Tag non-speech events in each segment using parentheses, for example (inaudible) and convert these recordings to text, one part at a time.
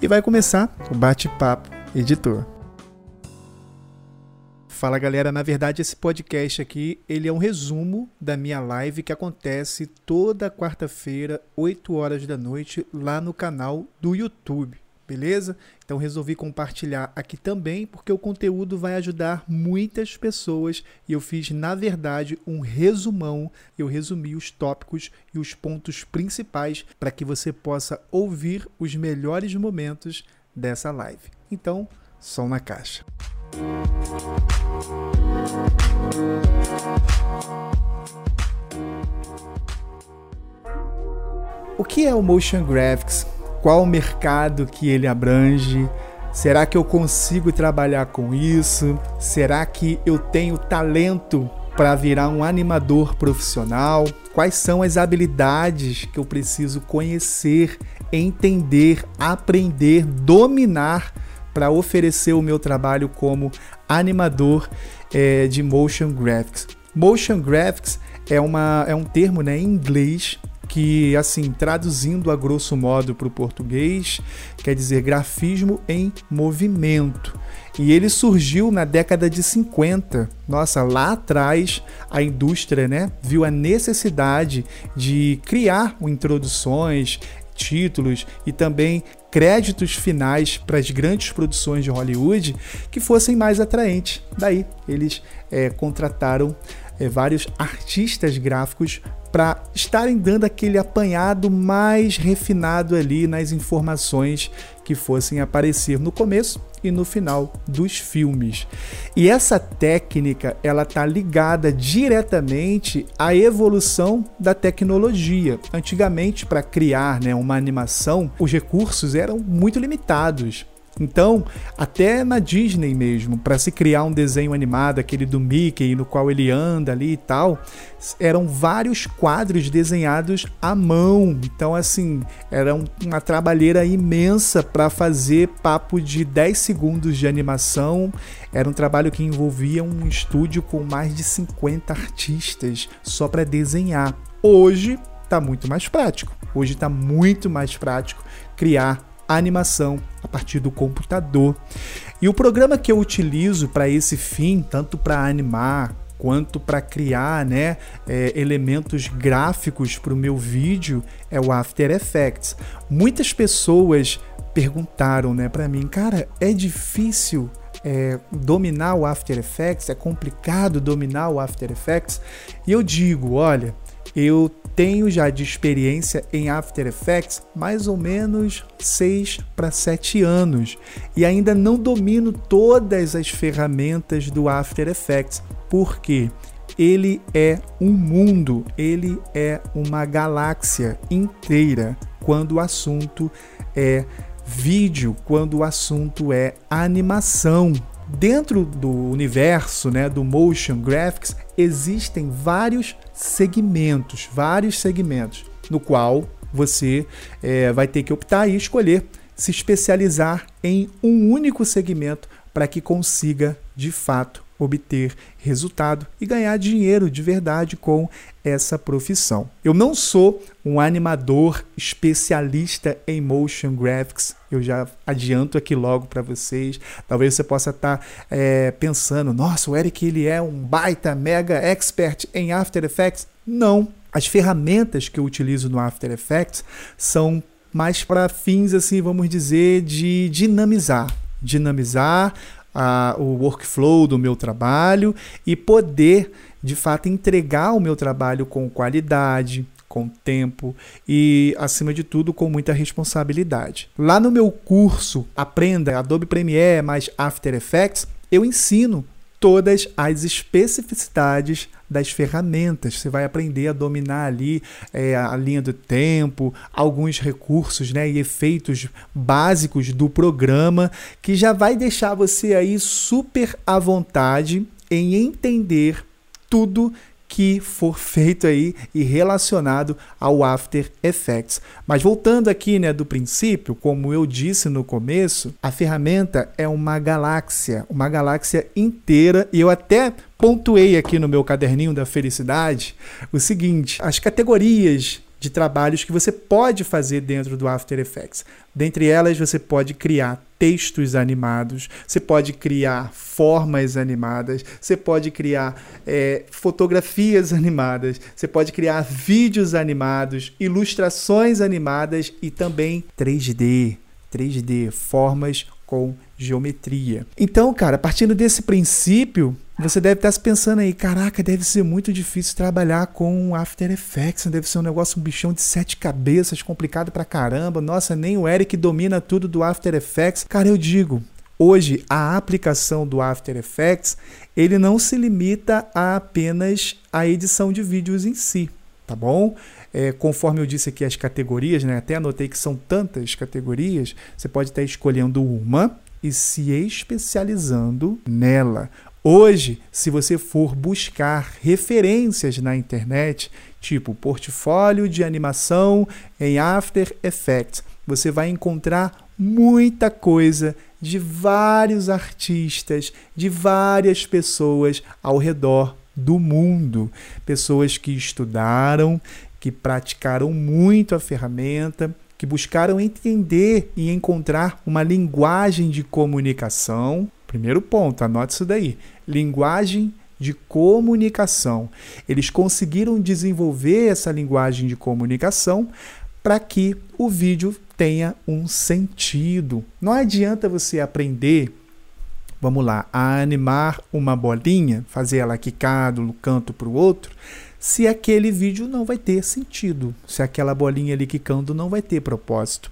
e vai começar o bate-papo editor. Fala galera, na verdade esse podcast aqui, ele é um resumo da minha live que acontece toda quarta-feira, 8 horas da noite, lá no canal do YouTube, beleza? Então resolvi compartilhar aqui também, porque o conteúdo vai ajudar muitas pessoas e eu fiz, na verdade, um resumão, eu resumi os tópicos e os pontos principais para que você possa ouvir os melhores momentos dessa live. Então, som na caixa. O que é o motion graphics? Qual o mercado que ele abrange? Será que eu consigo trabalhar com isso? Será que eu tenho talento para virar um animador profissional? Quais são as habilidades que eu preciso conhecer, entender, aprender, dominar para oferecer o meu trabalho como animador é, de motion graphics. Motion graphics é, uma, é um termo né, em inglês que, assim, traduzindo a grosso modo para o português, quer dizer grafismo em movimento. E ele surgiu na década de 50. Nossa, lá atrás a indústria né, viu a necessidade de criar introduções, títulos e também créditos finais para as grandes produções de Hollywood que fossem mais atraentes. Daí eles é, contrataram é, vários artistas gráficos para estarem dando aquele apanhado mais refinado ali nas informações que fossem aparecer no começo e no final dos filmes. E essa técnica, ela tá ligada diretamente à evolução da tecnologia. Antigamente, para criar, né, uma animação, os recursos eram muito limitados. Então, até na Disney mesmo, para se criar um desenho animado, aquele do Mickey, no qual ele anda ali e tal, eram vários quadros desenhados à mão. Então, assim, era uma trabalheira imensa para fazer papo de 10 segundos de animação. Era um trabalho que envolvia um estúdio com mais de 50 artistas só para desenhar. Hoje está muito mais prático. Hoje está muito mais prático criar animação a partir do computador. E o programa que eu utilizo para esse fim, tanto para animar quanto para criar né, é, elementos gráficos para o meu vídeo, é o After Effects. Muitas pessoas perguntaram né, para mim, cara, é difícil é, dominar o After Effects? É complicado dominar o After Effects? E eu digo, olha, eu tenho já de experiência em After Effects mais ou menos 6 para 7 anos e ainda não domino todas as ferramentas do After Effects. Por quê? Ele é um mundo, ele é uma galáxia inteira quando o assunto é vídeo, quando o assunto é animação. Dentro do universo né, do motion graphics existem vários segmentos, vários segmentos, no qual você é, vai ter que optar e escolher se especializar em um único segmento para que consiga de fato obter resultado e ganhar dinheiro de verdade com essa profissão. Eu não sou um animador especialista em motion graphics, eu já adianto aqui logo para vocês. Talvez você possa estar tá, é, pensando: nossa, o Eric ele é um baita mega expert em After Effects. Não. As ferramentas que eu utilizo no After Effects são mais para fins, assim, vamos dizer, de dinamizar. Dinamizar a, o workflow do meu trabalho e poder, de fato, entregar o meu trabalho com qualidade, com tempo e, acima de tudo, com muita responsabilidade. Lá no meu curso Aprenda Adobe Premiere mais After Effects, eu ensino todas as especificidades das ferramentas. Você vai aprender a dominar ali é, a linha do tempo, alguns recursos né, e efeitos básicos do programa, que já vai deixar você aí super à vontade em entender tudo que for feito aí e relacionado ao After Effects. Mas voltando aqui, né, do princípio, como eu disse no começo, a ferramenta é uma galáxia, uma galáxia inteira, e eu até pontuei aqui no meu caderninho da felicidade o seguinte: as categorias de trabalhos que você pode fazer dentro do After Effects. Dentre elas, você pode criar textos animados, você pode criar formas animadas, você pode criar é, fotografias (laughs) animadas, você pode criar vídeos animados, ilustrações animadas e também 3D. 3D, formas com geometria. Então, cara, partindo desse princípio, você deve estar se pensando aí, caraca, deve ser muito difícil trabalhar com After Effects, deve ser um negócio, um bichão de sete cabeças, complicado pra caramba. Nossa, nem o Eric domina tudo do After Effects. Cara, eu digo, hoje a aplicação do After Effects, ele não se limita a apenas a edição de vídeos em si, tá bom? É, conforme eu disse aqui as categorias, né? Até anotei que são tantas categorias, você pode estar escolhendo uma e se especializando nela. Hoje, se você for buscar referências na internet, tipo portfólio de animação em After Effects, você vai encontrar muita coisa de vários artistas, de várias pessoas ao redor do mundo. Pessoas que estudaram, que praticaram muito a ferramenta, que buscaram entender e encontrar uma linguagem de comunicação. Primeiro ponto, anote isso daí linguagem de comunicação. Eles conseguiram desenvolver essa linguagem de comunicação para que o vídeo tenha um sentido. Não adianta você aprender, vamos lá, a animar uma bolinha, fazer ela quicar do canto para o outro, se aquele vídeo não vai ter sentido, se aquela bolinha ali quicando não vai ter propósito.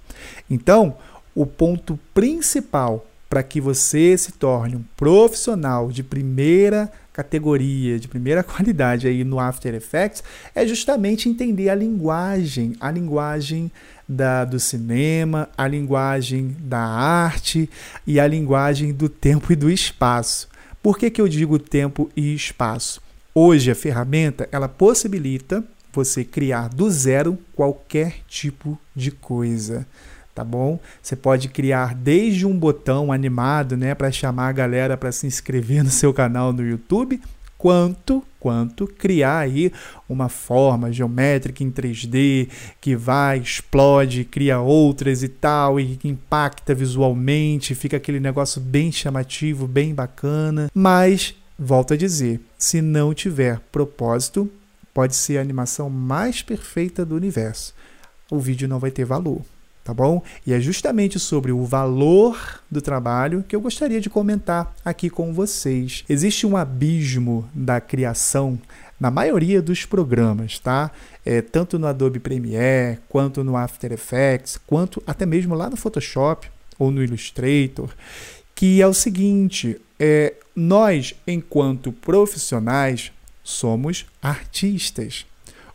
Então, o ponto principal para que você se torne um profissional de primeira categoria, de primeira (laughs) qualidade aí no After Effects, é justamente entender a linguagem, a linguagem da, do cinema, a linguagem da arte e a linguagem do tempo e do espaço. Por que, que eu digo tempo e espaço? Hoje a ferramenta ela possibilita você criar do zero qualquer tipo de coisa tá bom? Você pode criar desde um botão animado, né, para chamar a galera para se inscrever (laughs) no seu canal no YouTube, quanto quanto criar aí uma forma geométrica em 3D que vai, explode, cria outras e tal e que impacta visualmente, fica aquele negócio bem chamativo, bem bacana, mas volto a dizer, se não tiver propósito, pode ser a animação mais perfeita do universo. O vídeo não vai ter valor tá bom? E é justamente sobre o valor do trabalho que eu gostaria de comentar aqui com vocês. Existe um abismo da criação na maioria dos programas, tá? É, tanto no Adobe Premiere, quanto no After Effects, quanto até mesmo lá no Photoshop ou no Illustrator, que é o seguinte: é, nós, enquanto profissionais, somos artistas.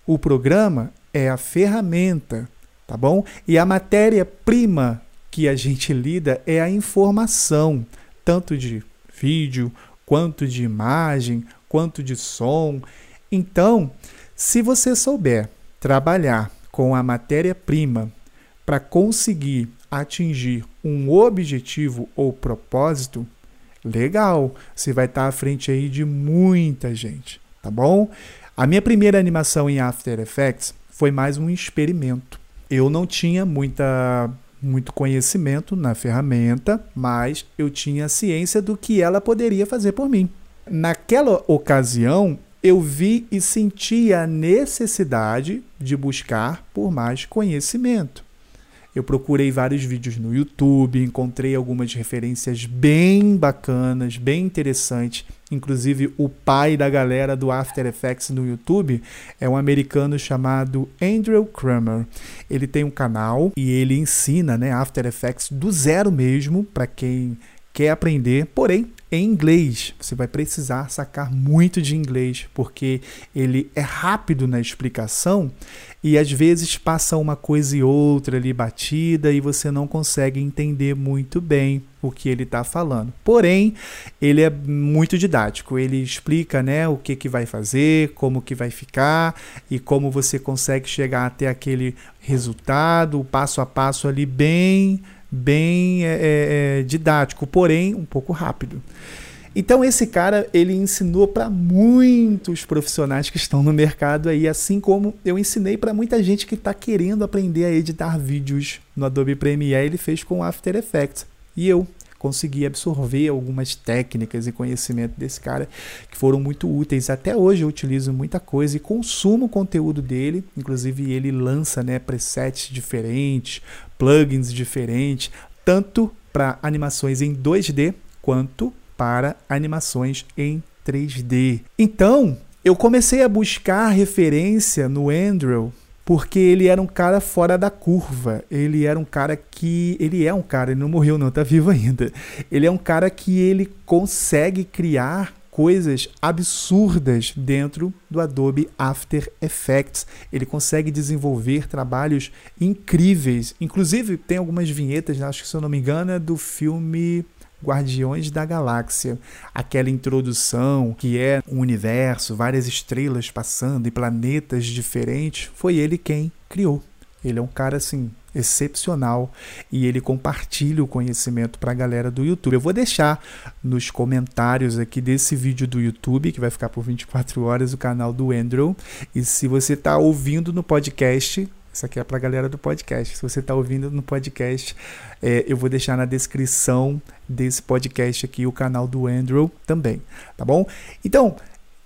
O programa é a ferramenta tá bom? E a matéria-prima que a gente lida é a informação, tanto de vídeo, quanto de imagem, quanto de som. Então, se você souber trabalhar com a matéria-prima para conseguir atingir um objetivo ou propósito, legal, você vai estar à frente aí de muita gente, tá bom? A minha primeira animação em After Effects foi mais um experimento eu não tinha muita muito conhecimento na ferramenta, mas eu tinha ciência do que ela poderia fazer por mim. Naquela ocasião, eu vi e senti a necessidade de buscar por mais conhecimento. Eu procurei vários vídeos no YouTube, encontrei algumas referências bem bacanas, bem interessantes. Inclusive, o pai da galera do After Effects no YouTube é um americano chamado Andrew Kramer. Ele tem um canal e ele ensina né, After Effects do zero mesmo para quem quer aprender, porém em inglês. Você vai precisar sacar muito de inglês, porque ele é rápido na explicação e às vezes passa uma coisa e outra ali batida e você não consegue entender muito bem o que ele está falando. Porém, ele é muito didático. Ele explica, né, o que que vai fazer, como que vai ficar e como você consegue chegar até aquele resultado, o passo a passo ali bem bem é, é, é, didático, porém um pouco rápido. Então esse cara, ele ensinou para muitos profissionais que estão no mercado aí, assim como eu ensinei para muita gente que está querendo aprender a editar vídeos no Adobe Premiere, ele fez com After Effects. E eu consegui absorver algumas técnicas e conhecimento desse cara que foram muito úteis. Até hoje eu utilizo muita coisa e consumo o conteúdo dele, inclusive ele lança, né, presets diferentes, plugins diferentes, tanto para animações em 2D quanto para animações em 3D. Então, eu comecei a buscar referência no Andrew porque ele era um cara fora da curva. Ele era um cara que ele é um cara, ele não morreu não, tá vivo ainda. Ele é um cara que ele consegue criar coisas absurdas dentro do Adobe After Effects. Ele consegue desenvolver trabalhos incríveis. Inclusive, tem algumas vinhetas, acho que se eu não me engano, é do filme Guardiões da Galáxia. Aquela introdução que é um universo, várias estrelas passando e planetas diferentes, foi ele quem criou. Ele é um cara assim excepcional e ele compartilha o conhecimento para a galera do YouTube. Eu vou deixar nos comentários aqui desse vídeo do YouTube, que vai ficar por 24 horas, o canal do Andrew. E se você está ouvindo no podcast, isso aqui é para a galera do podcast. Se você está ouvindo no podcast, é, eu vou deixar na descrição desse podcast aqui o canal do Andrew também, tá bom? Então,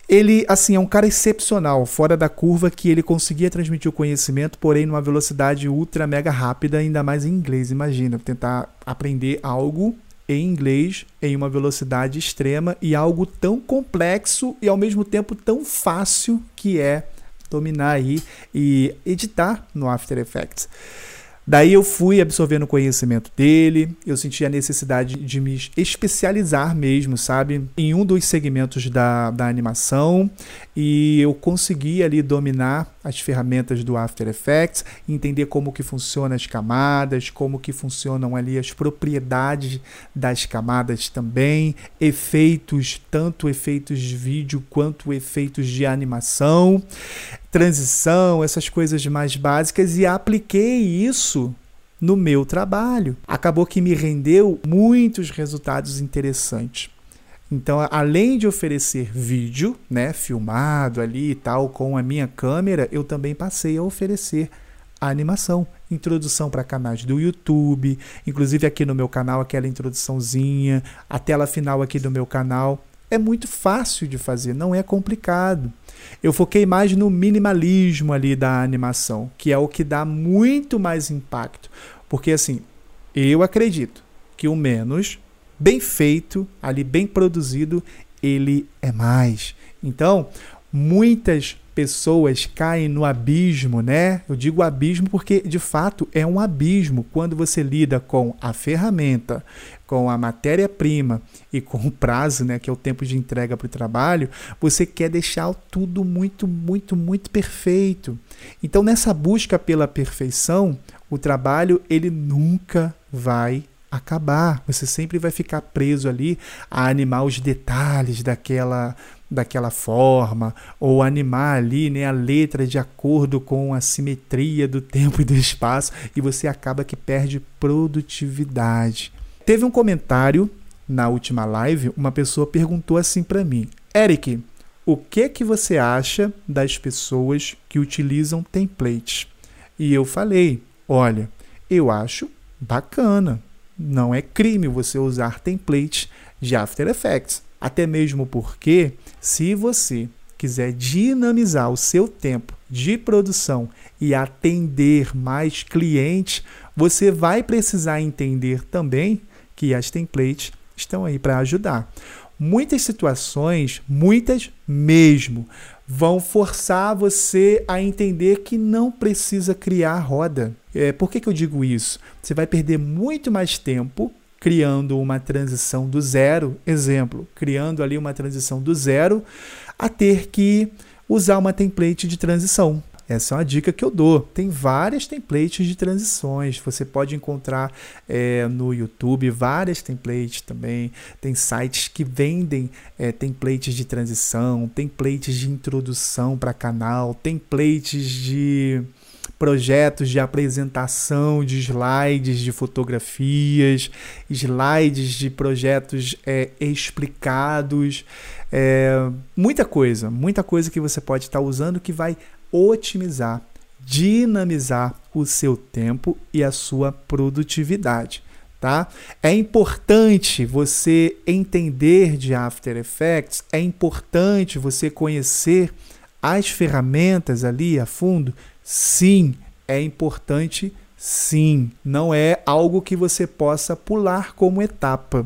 ele, assim, é um cara excepcional, fora da curva, que ele conseguia transmitir o conhecimento, porém numa velocidade ultra mega rápida, ainda mais em inglês. Imagina, tentar aprender algo em inglês em uma velocidade extrema e algo tão complexo e ao mesmo tempo tão fácil que é dominar aí e editar no After Effects. Daí eu fui absorvendo o conhecimento dele, eu senti a necessidade de me especializar mesmo, sabe, em um dos segmentos da, da animação e eu consegui ali dominar as ferramentas do After Effects, entender como que funcionam as camadas, como que funcionam ali as propriedades das camadas também, efeitos, tanto efeitos de vídeo quanto efeitos de animação transição, essas coisas mais básicas e apliquei isso no meu trabalho. Acabou que me rendeu muitos resultados interessantes. Então, além de oferecer vídeo, né, filmado ali e tal com a minha câmera, eu também passei a oferecer animação, introdução para canais do YouTube, inclusive aqui no meu canal aquela introduçãozinha, a tela final aqui do meu canal é muito fácil de fazer, não é complicado. Eu foquei mais no minimalismo ali da animação, que é o que dá muito mais impacto. Porque assim, eu acredito que o menos bem feito, ali bem produzido, ele é mais. Então, muitas pessoas caem no abismo, né? Eu digo abismo porque de fato é um abismo quando você lida com a ferramenta, com a matéria-prima e com o prazo, né, que é o tempo de entrega para o trabalho, você quer deixar tudo muito, muito, muito perfeito. Então, nessa busca pela perfeição, o trabalho ele nunca vai acabar. Você sempre vai ficar preso ali a animar os detalhes daquela daquela forma ou animar ali né, a letra de acordo com a simetria do tempo e do espaço e você acaba que perde produtividade. Teve um comentário na última live, uma pessoa perguntou assim para mim: "Eric, o que que você acha das pessoas que utilizam templates?" E eu falei: "Olha, eu acho bacana. Não é crime você usar templates de After Effects. Até mesmo porque, se você quiser dinamizar o seu tempo de produção e atender mais clientes, você vai precisar entender também que as templates estão aí para ajudar. Muitas situações, muitas mesmo, vão forçar você a entender que não precisa criar roda. É, por que, que eu digo isso? Você vai perder muito mais tempo criando uma transição do zero, exemplo, criando ali uma transição do zero a ter que usar uma template de transição. Essa é uma dica que eu dou. Tem várias templates de transições. Você pode encontrar é, no YouTube várias templates também. Tem sites que vendem é, templates de transição, templates de introdução para canal, templates de projetos de apresentação de slides de fotografias, slides de projetos é, explicados, é, muita coisa, muita coisa que você pode estar usando que vai otimizar, dinamizar o seu tempo e a sua produtividade. Tá? É importante você entender de After Effects, é importante você conhecer as ferramentas ali a fundo Sim, é importante, sim. Não é algo que você possa pular como etapa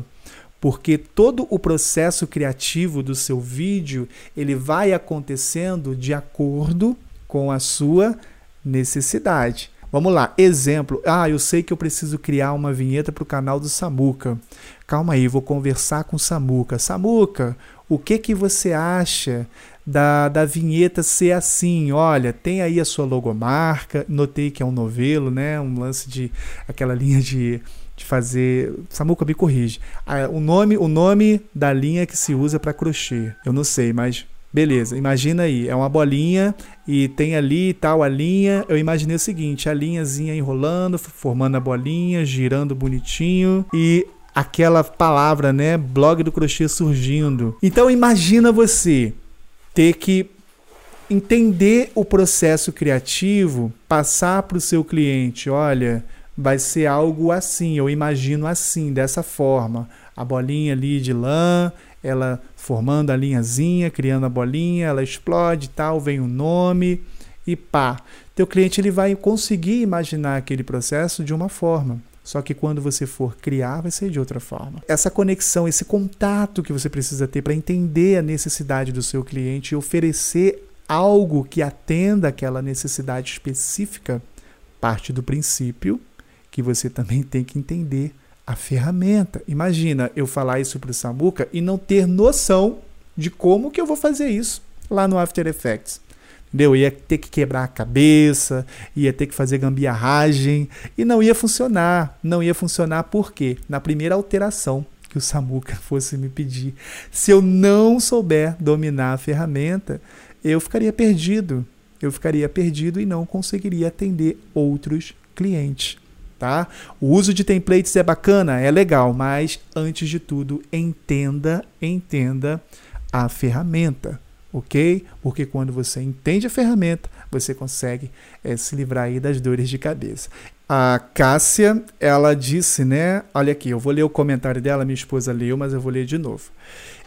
porque todo o processo criativo do seu vídeo ele vai acontecendo de acordo com a sua necessidade. Vamos lá, exemplo. Ah, eu sei que eu preciso criar uma vinheta para o canal do Samuca. Calma aí, vou conversar com o Samuca. Samuca, o que que você acha da, da vinheta ser assim. Olha, tem aí a sua logomarca. Notei que é um novelo, né? Um lance de aquela linha de, de fazer. Samuca me corrige. Ah, o nome, o nome da linha que se usa para crochê. Eu não sei, mas Beleza, imagina aí, é uma bolinha e tem ali tal a linha. Eu imaginei o seguinte: a linhazinha enrolando, formando a bolinha, girando bonitinho e aquela palavra, né, blog do crochê surgindo. Então imagina você ter que entender o processo criativo, passar para o seu cliente, olha, vai ser algo assim, eu imagino assim, dessa forma. A bolinha ali de lã, ela formando a linhazinha, criando a bolinha, ela explode tal, vem o nome e pá. Teu cliente ele vai conseguir imaginar aquele processo de uma forma. Só que quando você for criar, vai ser de outra forma. Essa conexão, esse contato que você precisa ter para entender a necessidade do seu cliente e oferecer algo que atenda aquela necessidade específica, parte do princípio que você também tem que entender a ferramenta. Imagina eu falar isso para o Samuca e não ter noção de como que eu vou fazer isso lá no After Effects. Entendeu? Ia ter que quebrar a cabeça, ia ter que fazer gambiarragem e não ia funcionar. Não ia funcionar por quê? Na primeira alteração que o Samuca (laughs) fosse me pedir. Se eu não souber dominar a ferramenta, eu ficaria perdido. Eu ficaria perdido e não conseguiria atender outros clientes. Tá? O uso de templates é bacana, é legal, mas antes de tudo, entenda, entenda a ferramenta ok? Porque quando você entende a ferramenta, você consegue é, se livrar aí das dores de cabeça. A Cássia, ela disse, né? Olha aqui, eu vou ler o comentário dela, minha esposa leu, mas eu vou ler de novo.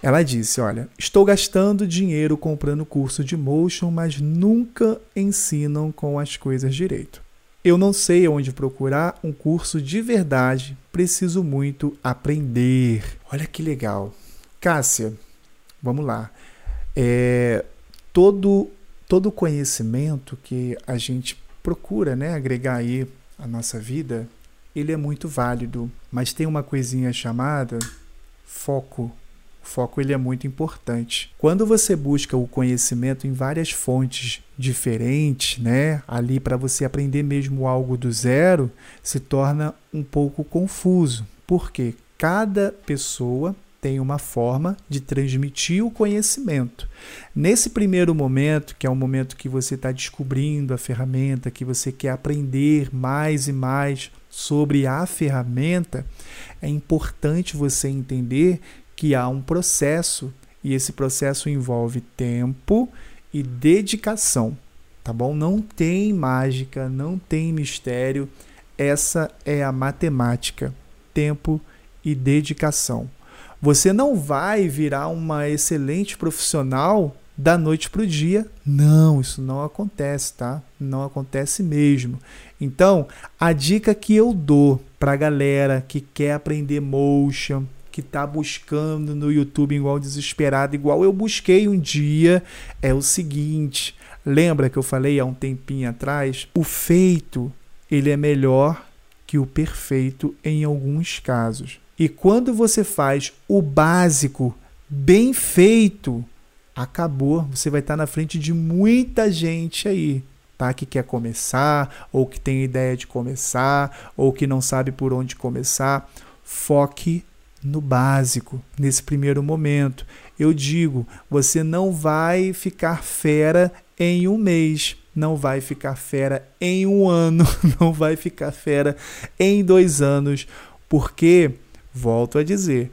Ela disse: Olha, estou gastando dinheiro comprando curso de motion, mas nunca ensinam com as coisas direito. Eu não sei onde procurar um curso de verdade, preciso muito aprender. Olha que legal. Cássia, vamos lá é, todo todo conhecimento que a gente procura, né, agregar aí à nossa vida, ele é muito válido, mas tem uma coisinha chamada foco. O foco ele é muito importante. Quando você busca o conhecimento em várias fontes diferentes, né, ali para você aprender mesmo algo do zero, se torna um pouco confuso. Porque cada pessoa tem uma forma de transmitir o conhecimento. Nesse primeiro momento, que é o momento que você está descobrindo a ferramenta, que você quer aprender mais e mais sobre a ferramenta, é importante você entender que há um processo e esse processo envolve tempo e dedicação, tá bom? Não tem mágica, não tem mistério. Essa é a matemática, tempo e dedicação. Você não vai virar uma excelente profissional da noite para o dia. Não, isso não acontece, tá? Não acontece mesmo. Então, a dica que eu dou para a galera que quer aprender motion, que está buscando no YouTube igual desesperado, igual eu busquei um dia, é o seguinte. Lembra que eu falei há um tempinho atrás? O feito ele é melhor que o perfeito em alguns casos. E quando você faz o básico bem feito, acabou. Você vai estar na frente de muita gente aí, tá? Que quer começar, ou que tem ideia de começar, ou que não sabe por onde começar. Foque no básico, nesse primeiro momento. Eu digo, você não vai ficar fera em um mês, não vai ficar fera em um (laughs) ano, não vai ficar fera em dois anos, porque, volto a dizer,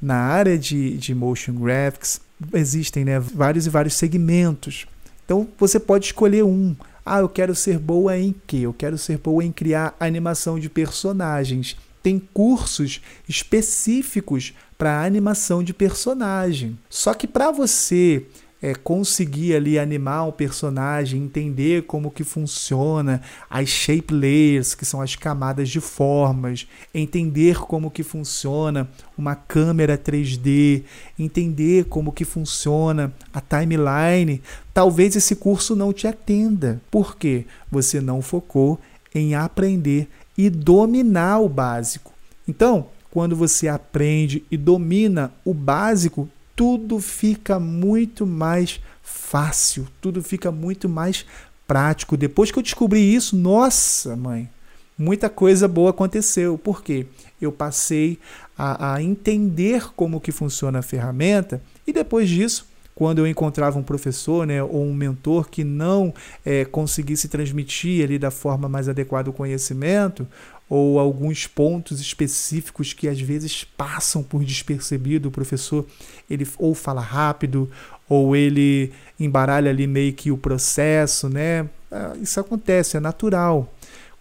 na área de, de motion graphics existem né, vários e vários segmentos. Então você pode escolher um. Ah, eu quero ser boa em quê? Eu quero ser boa em criar animação de personagens. Tem cursos específicos para animação de personagem. Só que para você é, conseguir ali animar um personagem, entender como que funciona as shape layers, que são as camadas de formas, entender como que funciona uma câmera 3D, entender como que funciona a timeline, talvez esse curso não te atenda. Por quê? Você não focou em aprender e dominar o básico. Então, quando você aprende e domina o básico, tudo fica muito mais fácil, tudo fica muito mais prático. Depois que eu descobri isso, nossa, mãe, muita coisa boa aconteceu. Por quê? Eu passei a, a entender como que funciona a ferramenta e depois disso quando eu encontrava um professor né, ou um mentor que não é, conseguisse transmitir ali da forma mais adequada o conhecimento, ou alguns pontos específicos que às vezes passam por despercebido. O professor ele ou fala rápido ou ele embaralha ali meio que o processo, né? Ah, isso acontece, é natural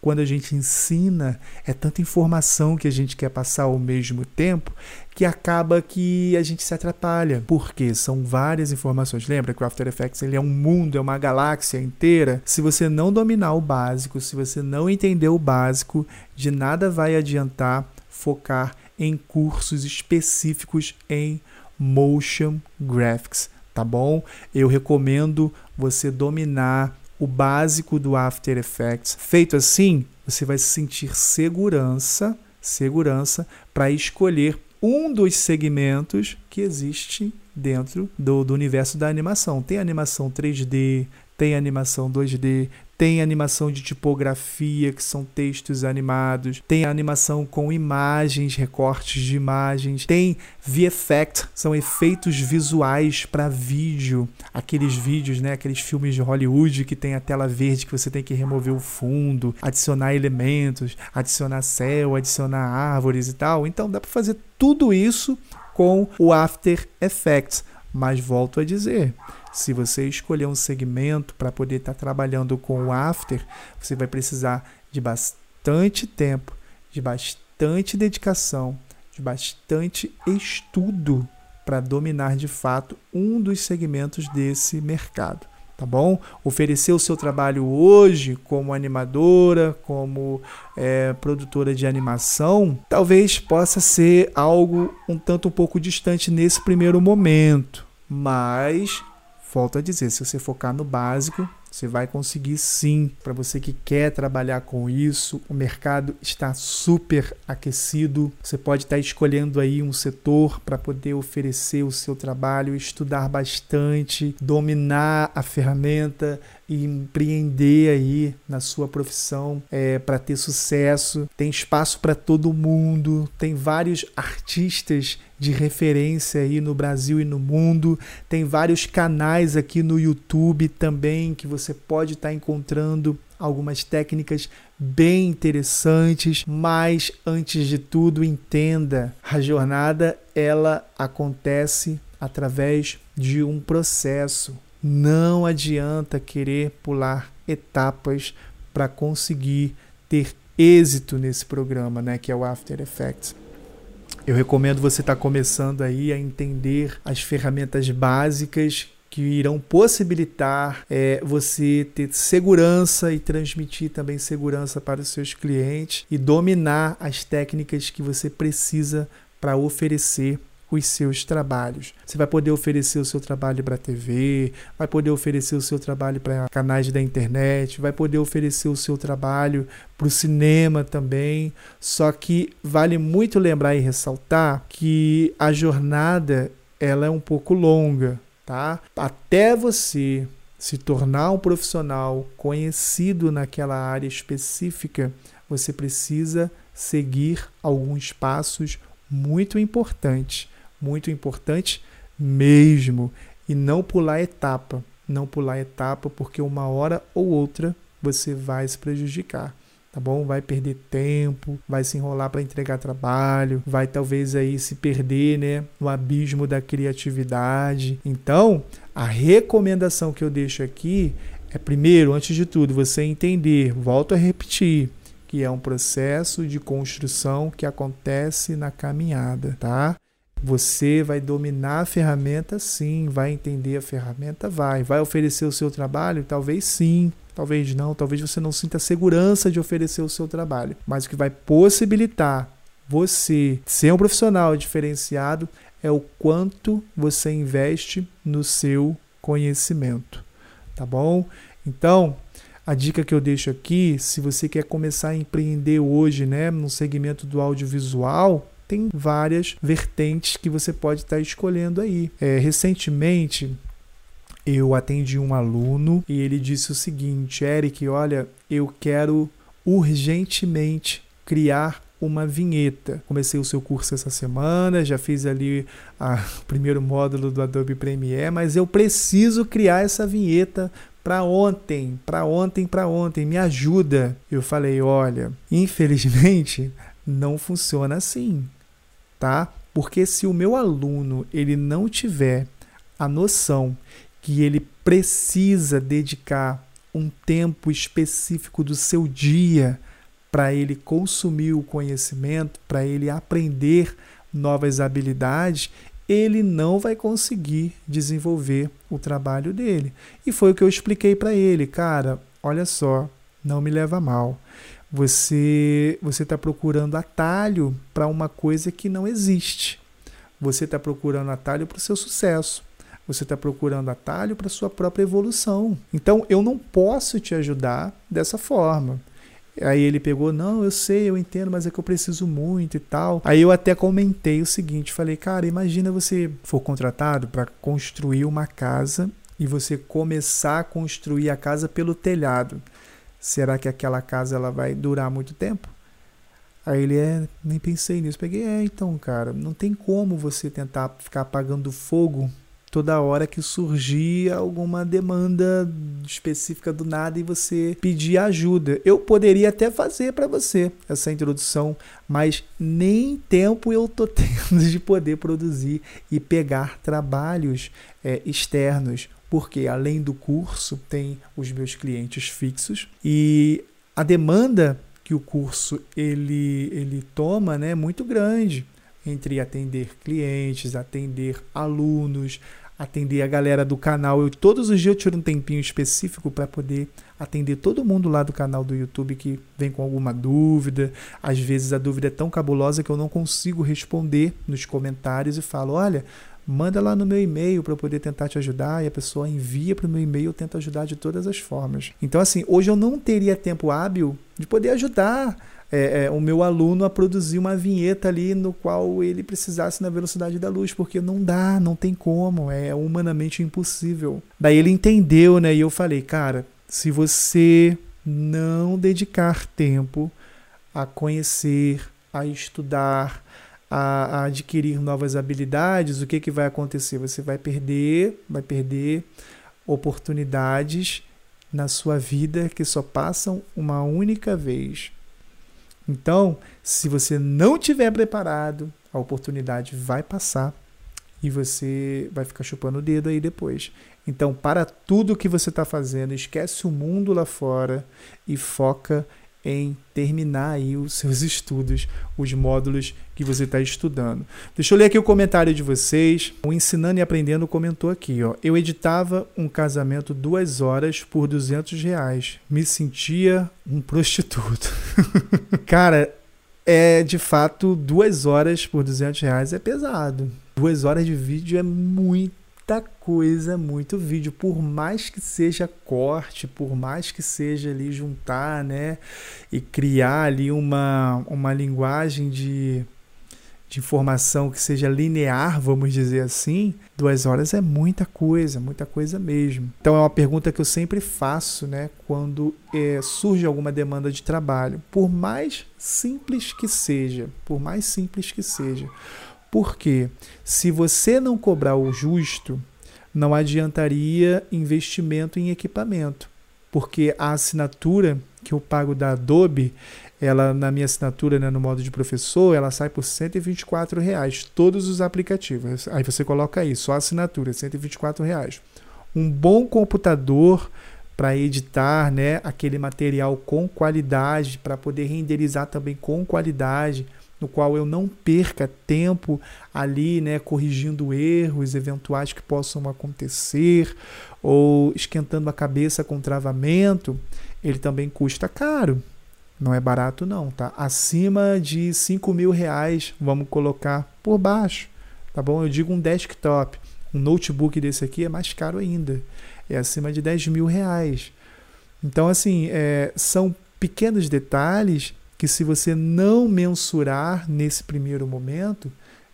quando a gente ensina, é tanta informação que a gente quer passar ao mesmo tempo que acaba que a gente se atrapalha. Porque são várias informações. Lembra que o After Effects ele é um mundo, é uma galáxia inteira. Se você não dominar o básico, se você não entender o básico, de nada vai adiantar focar em cursos específicos em motion graphics, tá bom? Eu recomendo você dominar o básico do After Effects. Feito assim, você vai sentir segurança, segurança para escolher um dos segmentos que existe dentro do, do universo da animação. Tem animação 3D, tem animação 2D, tem animação de tipografia, que são textos animados, tem animação com imagens, recortes de imagens, tem VFX, são efeitos visuais para vídeo, aqueles vídeos, né, aqueles filmes de Hollywood que tem a tela verde que você tem que remover o fundo, adicionar elementos, adicionar céu, adicionar árvores e tal. Então dá para fazer tudo isso com o After Effects. Mas volto a dizer, se você escolher um segmento para poder estar tá trabalhando com o after, você vai precisar de bastante tempo, de bastante dedicação, de bastante estudo para dominar de fato um dos segmentos desse mercado. Tá bom? Oferecer o seu trabalho hoje como animadora, como é, produtora de animação, talvez possa ser algo um tanto um pouco distante nesse primeiro momento, mas Volto a dizer, se você focar no básico, você vai conseguir sim. Para você que quer trabalhar com isso, o mercado está super aquecido. Você pode estar escolhendo aí um setor para poder oferecer o seu trabalho, estudar bastante, dominar a ferramenta e empreender aí na sua profissão é, para ter sucesso. Tem espaço para todo mundo, tem vários artistas de referência aí no Brasil e no mundo. Tem vários canais aqui no YouTube também que você pode estar tá encontrando algumas técnicas bem interessantes, mas antes de tudo entenda, a jornada ela acontece através de um processo. Não adianta querer pular etapas para conseguir ter êxito nesse programa, né, que é o After Effects. Eu recomendo você estar tá começando aí a entender as ferramentas básicas que irão possibilitar é, você ter segurança e transmitir também segurança para os seus clientes e dominar as técnicas que você precisa para oferecer os seus trabalhos. Você vai poder oferecer o seu trabalho para a TV, vai poder oferecer o seu trabalho para canais da internet, vai poder oferecer o seu trabalho para o cinema também. Só que vale muito lembrar e ressaltar que a jornada ela é um pouco longa, tá? Até você se tornar um profissional conhecido naquela área específica, você precisa seguir alguns passos muito importantes muito importante mesmo, e não pular etapa. não pular etapa, porque uma hora ou outra você vai se prejudicar tá bom? Vai perder tempo, vai se enrolar para entregar trabalho, vai talvez aí se perder, né, no abismo da criatividade. Então, a recomendação que eu deixo aqui é primeiro, antes de tudo, você entender, volto a repetir, que é um processo de construção que acontece na caminhada, tá? Você vai dominar a ferramenta sim, vai entender a ferramenta, vai. Vai oferecer o seu trabalho? Talvez sim, talvez não, talvez você não sinta segurança de oferecer o seu trabalho. Mas o que vai possibilitar você ser um profissional diferenciado é o quanto você investe no seu conhecimento, tá bom? Então, a dica que eu deixo aqui, se você quer começar a empreender hoje, né, no segmento do audiovisual, tem várias vertentes que você pode estar escolhendo aí. É, recentemente, eu atendi um aluno e ele disse o seguinte: Eric, olha, eu quero urgentemente criar uma vinheta. Comecei o seu curso essa semana, já fiz ali a, (laughs) o primeiro módulo do Adobe Premiere, mas eu preciso criar essa vinheta para ontem, para ontem, para ontem, me ajuda. Eu falei, olha, infelizmente não funciona assim, tá? Porque se o meu aluno ele não tiver a noção que ele precisa dedicar um tempo específico do seu dia para ele consumir o conhecimento, para ele aprender novas habilidades, ele não vai conseguir desenvolver o trabalho dele. E foi o que eu expliquei para ele, cara, olha só, não me leva mal. Você você está procurando atalho para uma coisa que não existe. Você está procurando atalho para o seu sucesso. Você está procurando atalho para sua própria evolução. Então eu não posso te ajudar dessa forma. Aí ele pegou, não, eu sei, eu entendo, mas é que eu preciso muito e tal. Aí eu até comentei o seguinte, falei, cara, imagina você for contratado para construir uma casa e você começar a construir a casa pelo telhado. Será que aquela casa ela vai durar muito tempo? Aí ele é, nem pensei nisso. Peguei, é, então, cara, não tem como você tentar ficar apagando fogo toda hora que surgia alguma demanda específica do nada e você pedir ajuda. Eu poderia até fazer para você essa introdução, mas nem tempo eu tô (laughs) tendo de poder produzir e pegar trabalhos é, externos, porque além do curso tem os meus clientes fixos e a demanda que o curso ele, ele toma né, é muito grande entre atender clientes, atender alunos, atender a galera do canal. Eu todos os dias eu tiro um tempinho específico para poder atender todo mundo lá do canal do YouTube que vem com alguma dúvida. Às vezes a dúvida é tão cabulosa que eu não consigo responder nos comentários e falo: "Olha, manda lá no meu e-mail para eu poder tentar te ajudar", e a pessoa envia para o meu e-mail, eu tento ajudar de todas as formas. Então assim, hoje eu não teria tempo hábil de poder ajudar é, é, o meu aluno a produzir uma vinheta ali no qual ele precisasse na velocidade da luz, porque não dá, não tem como, é humanamente impossível. Daí ele entendeu, né? E eu falei, cara, se você não dedicar tempo a conhecer, a estudar, a, a, adquirir novas habilidades, o que, que vai acontecer? Você vai perder, vai perder oportunidades na sua vida que só passam uma única vez. Então, se você não tiver preparado, a oportunidade vai passar e você vai ficar chupando o dedo aí depois. Então, para tudo que você está fazendo, esquece o mundo lá fora e foca em terminar aí os seus (laughs) estudos, os módulos que você está estudando. Deixa eu ler aqui o comentário de vocês. O Ensinando e Aprendendo comentou aqui, ó. Eu editava um casamento duas horas por 200 reais. Me sentia um prostituto. (laughs) Cara, é de fato duas horas por 200 reais é pesado. Duas horas de vídeo é muito muita coisa, muito vídeo, por mais que seja corte, por mais que seja ali juntar, né, e criar ali uma, uma linguagem de, de informação que seja linear, vamos dizer assim, duas horas é muita coisa, muita coisa mesmo. Então é uma pergunta que eu sempre faço, né, quando é, surge alguma demanda de trabalho, por mais simples que seja, por mais simples que seja. Porque se você não cobrar o justo, não adiantaria investimento em equipamento, porque a assinatura que eu pago da Adobe, ela na minha assinatura, né, no modo de professor, ela sai por 124 reais, todos os aplicativos. Aí você coloca aí, só assinatura, 124 reais. Um bom computador para editar, né, aquele material com qualidade, para poder renderizar também com qualidade no qual eu não perca tempo ali, né, corrigindo erros eventuais que possam acontecer ou esquentando a cabeça com travamento, ele também custa caro. Não é barato não, tá? Acima de 5 mil reais, vamos colocar por baixo, tá bom? Eu digo um desktop, um notebook desse aqui é mais caro ainda, é acima de 10 mil reais. Então, assim, é, são pequenos detalhes que se você não mensurar nesse primeiro momento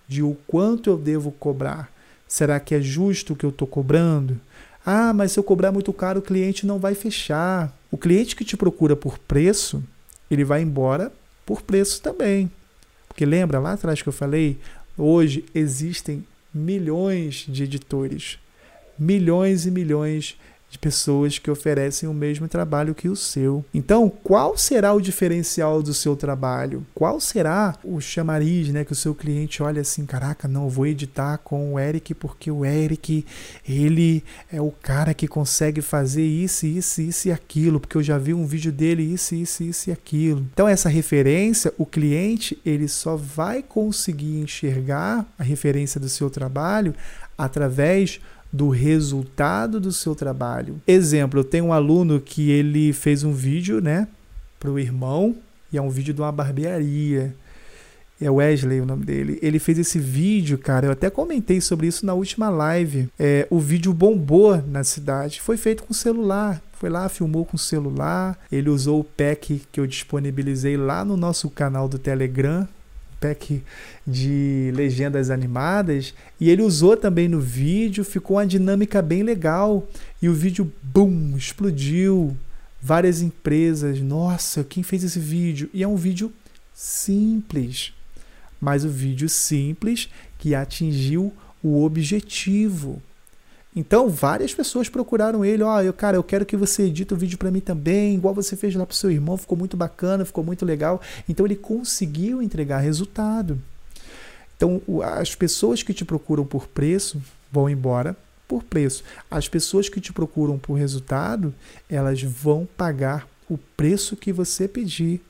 de o quanto eu devo cobrar, será que é justo o que eu estou cobrando? Ah, mas se eu cobrar muito caro, o cliente não vai fechar. O cliente que te procura por preço, ele vai embora por preço também. Porque lembra lá atrás que eu falei? Hoje existem milhões de editores, milhões e milhões de pessoas que oferecem o mesmo trabalho que o seu. Então, qual será o diferencial do seu trabalho? Qual será o chamariz, né, que o seu cliente olha assim, caraca, não, vou editar com o Eric porque o Eric, ele é o cara que consegue fazer isso, isso, isso e aquilo, porque eu já vi um vídeo dele isso, isso, isso e aquilo. Então, essa referência, o cliente, ele só vai conseguir enxergar a referência do seu trabalho através do resultado do seu trabalho. Exemplo, eu tenho um aluno que ele fez um vídeo, né, para o irmão, e é um vídeo de uma barbearia. É Wesley o nome dele. Ele fez esse vídeo, cara. Eu até comentei sobre isso na última live. É, o vídeo bombou na cidade. Foi feito com celular. Foi lá, filmou com celular. Ele usou o pack que eu disponibilizei lá no nosso canal do Telegram pack de legendas animadas e ele usou também no vídeo, ficou uma dinâmica bem legal e o vídeo boom, explodiu. Várias empresas, nossa, quem fez esse vídeo? E é um vídeo simples, mas o vídeo simples que atingiu o objetivo. Então, várias pessoas procuraram ele. Ó, oh, eu, cara, eu quero que você edite o vídeo para mim também, igual você fez lá pro seu irmão, ficou muito bacana, ficou muito legal. Então, ele conseguiu entregar resultado. Então, as pessoas que te procuram por preço vão embora por preço. As pessoas que te procuram por resultado, elas vão pagar o preço que você pedir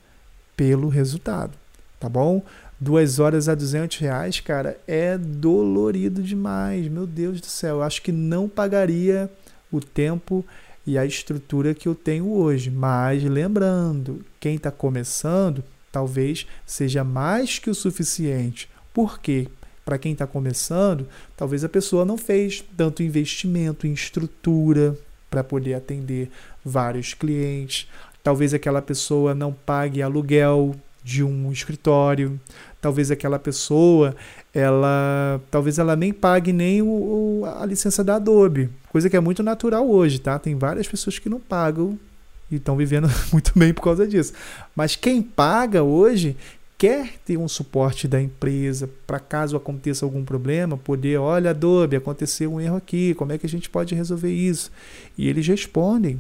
pelo resultado, tá bom? Duas horas a 200 reais, cara, é dolorido demais. Meu Deus do céu, eu acho que não pagaria o tempo e a estrutura que eu tenho hoje. Mas lembrando, quem está começando, talvez seja mais que o suficiente. Por quê? Para quem está começando, talvez a pessoa não fez tanto investimento em estrutura para poder atender vários clientes. Talvez aquela pessoa não pague aluguel de um escritório. Talvez aquela pessoa, ela, talvez ela nem pague nem o, o, a licença da Adobe, coisa que é muito natural hoje, tá? Tem várias pessoas que não pagam e estão vivendo (laughs) muito bem por causa disso. Mas quem paga hoje quer ter um suporte da empresa para caso aconteça algum problema, poder, olha, Adobe, aconteceu um erro aqui, como é que a gente pode resolver isso? E eles respondem.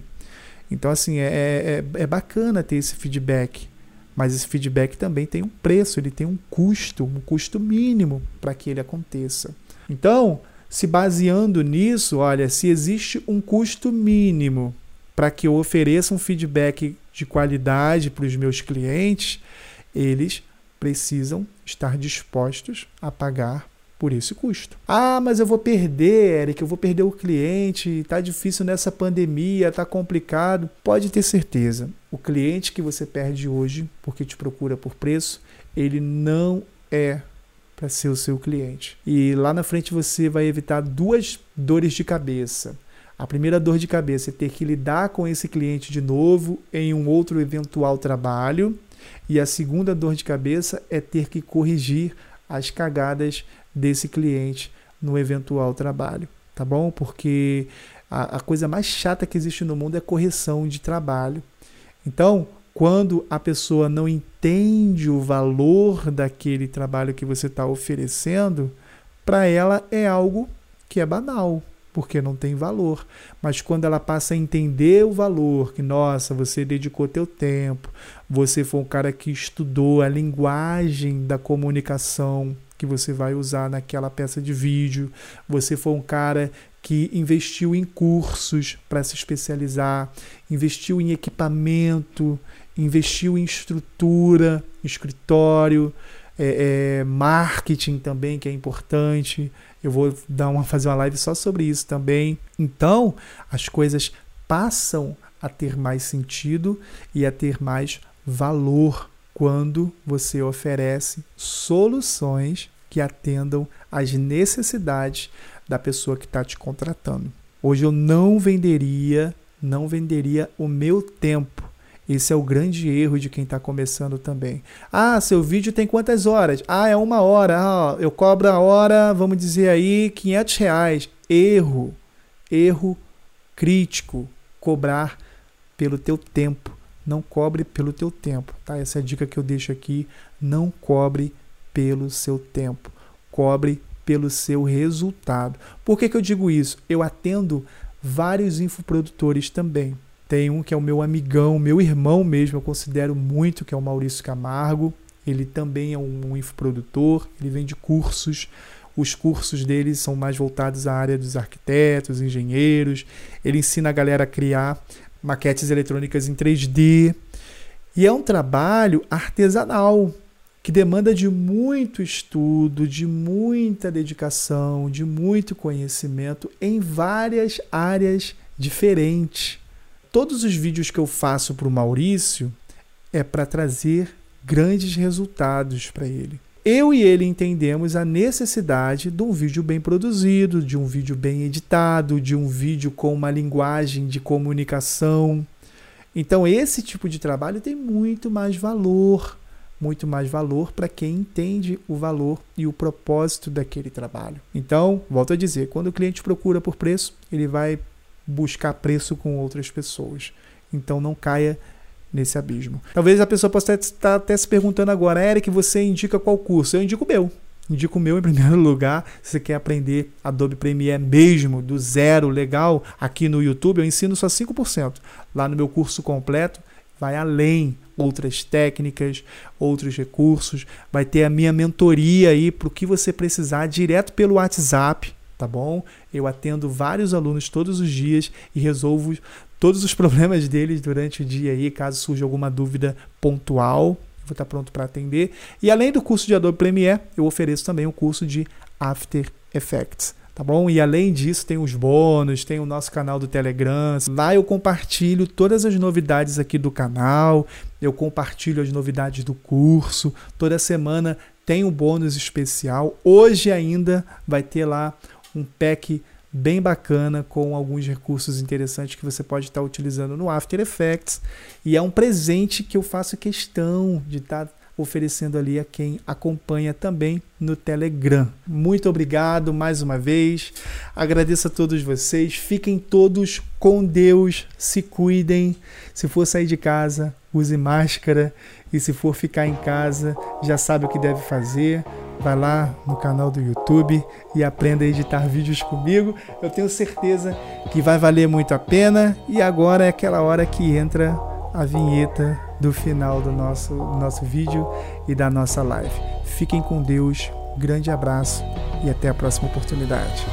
Então, assim, é, é, é bacana ter esse feedback. Mas esse feedback também tem um preço, ele tem um custo, um custo mínimo para que ele aconteça. Então, se baseando nisso, olha, se existe um custo mínimo para que eu ofereça um feedback de qualidade para os meus clientes, eles precisam estar dispostos a pagar por esse custo. Ah, mas eu vou perder, Eric, eu vou perder o cliente, tá difícil nessa pandemia, tá complicado. Pode ter certeza, o cliente que você perde hoje porque te procura por preço, ele não é para ser o seu cliente. E lá na frente você vai evitar duas dores de cabeça. A primeira dor de cabeça é ter que lidar com esse cliente de novo em um outro eventual trabalho. E a segunda dor de cabeça é ter que corrigir as cagadas desse cliente no eventual trabalho, tá bom? Porque a, a coisa mais chata que existe no mundo é correção de trabalho. Então, quando a pessoa não entende o valor daquele trabalho que você está oferecendo, para ela é algo que é banal. porque não tem valor. Mas quando ela passa a entender o valor, que nossa, você dedicou teu tempo, você foi um cara que estudou a linguagem da comunicação que você vai usar naquela peça de vídeo, você foi um cara que investiu em cursos para se especializar, investiu em equipamento, investiu em estrutura, escritório, é, é, marketing também, que é importante. Eu vou dar uma, fazer uma live só sobre isso também. Então, as coisas passam a ter mais sentido e a ter mais valor quando você oferece soluções que atendam às necessidades da pessoa que está te contratando. Hoje eu não venderia, não venderia o meu tempo esse é o grande erro de quem está começando também. Ah, seu vídeo tem quantas horas? Ah, é uma hora. Ah, eu cobro a hora, vamos dizer aí, 500 reais. Erro. Erro crítico. Cobrar pelo teu tempo. Não cobre pelo teu tempo. Tá? Essa é a dica que eu deixo aqui. Não cobre pelo seu tempo. Cobre pelo seu resultado. Por que, que eu digo isso? Eu atendo vários infoprodutores também. Tem um que é o meu amigão, meu irmão mesmo, eu considero muito, que é o Maurício Camargo. Ele também é um infoprodutor, ele vende cursos. Os cursos dele são mais voltados à área dos arquitetos, engenheiros. Ele ensina a galera a criar maquetes eletrônicas em 3D. E é um trabalho artesanal que demanda de muito estudo, de muita dedicação, de muito conhecimento em várias áreas diferentes todos os vídeos que eu faço para o Maurício é para trazer grandes resultados para ele. Eu e ele entendemos a necessidade de um vídeo bem produzido, de um vídeo bem editado, de um vídeo com uma linguagem de comunicação. Então, esse tipo de trabalho tem muito mais valor, muito mais valor para quem entende o valor e o propósito daquele trabalho. Então, volto a dizer, quando o cliente procura por preço, ele vai buscar preço com outras pessoas. Então não caia nesse abismo. Talvez a pessoa possa estar até se perguntando agora, Eric, você indica qual curso? Eu indico o meu. Indico o meu em (laughs) primeiro lugar. Se você quer aprender Adobe Premiere mesmo, do zero, legal, aqui no YouTube, eu ensino só 5%. Lá no meu curso completo, vai além outras técnicas, outros recursos, vai ter a minha mentoria aí para o que você precisar direto pelo WhatsApp tá bom? Eu atendo vários alunos todos os dias e resolvo todos os (laughs) problemas deles durante o dia aí, caso surja alguma dúvida pontual, vou estar pronto para atender. E além do curso de Adobe Premiere, eu ofereço também o curso de After Effects. Tá bom? E além disso, tem os bônus, tem o nosso canal do Telegram. Lá eu compartilho todas as novidades aqui do canal, eu compartilho as novidades do curso. Toda semana tem um bônus especial. Hoje ainda vai ter lá um pack bem bacana com alguns recursos interessantes que você pode estar utilizando no After Effects. E é um presente que eu faço questão de estar oferecendo ali a quem acompanha também no Telegram. Muito obrigado mais uma vez. Agradeço a todos vocês. Fiquem todos com Deus. Se cuidem. Se for sair de casa, use máscara. E se for ficar em casa, já sabe o que deve fazer vai lá no canal do YouTube e aprenda a editar vídeos comigo. Eu tenho certeza que vai valer muito a pena. E agora é aquela hora que entra a vinheta do final do nosso, nosso vídeo e da nossa live. Fiquem com Deus, grande abraço e até a próxima oportunidade.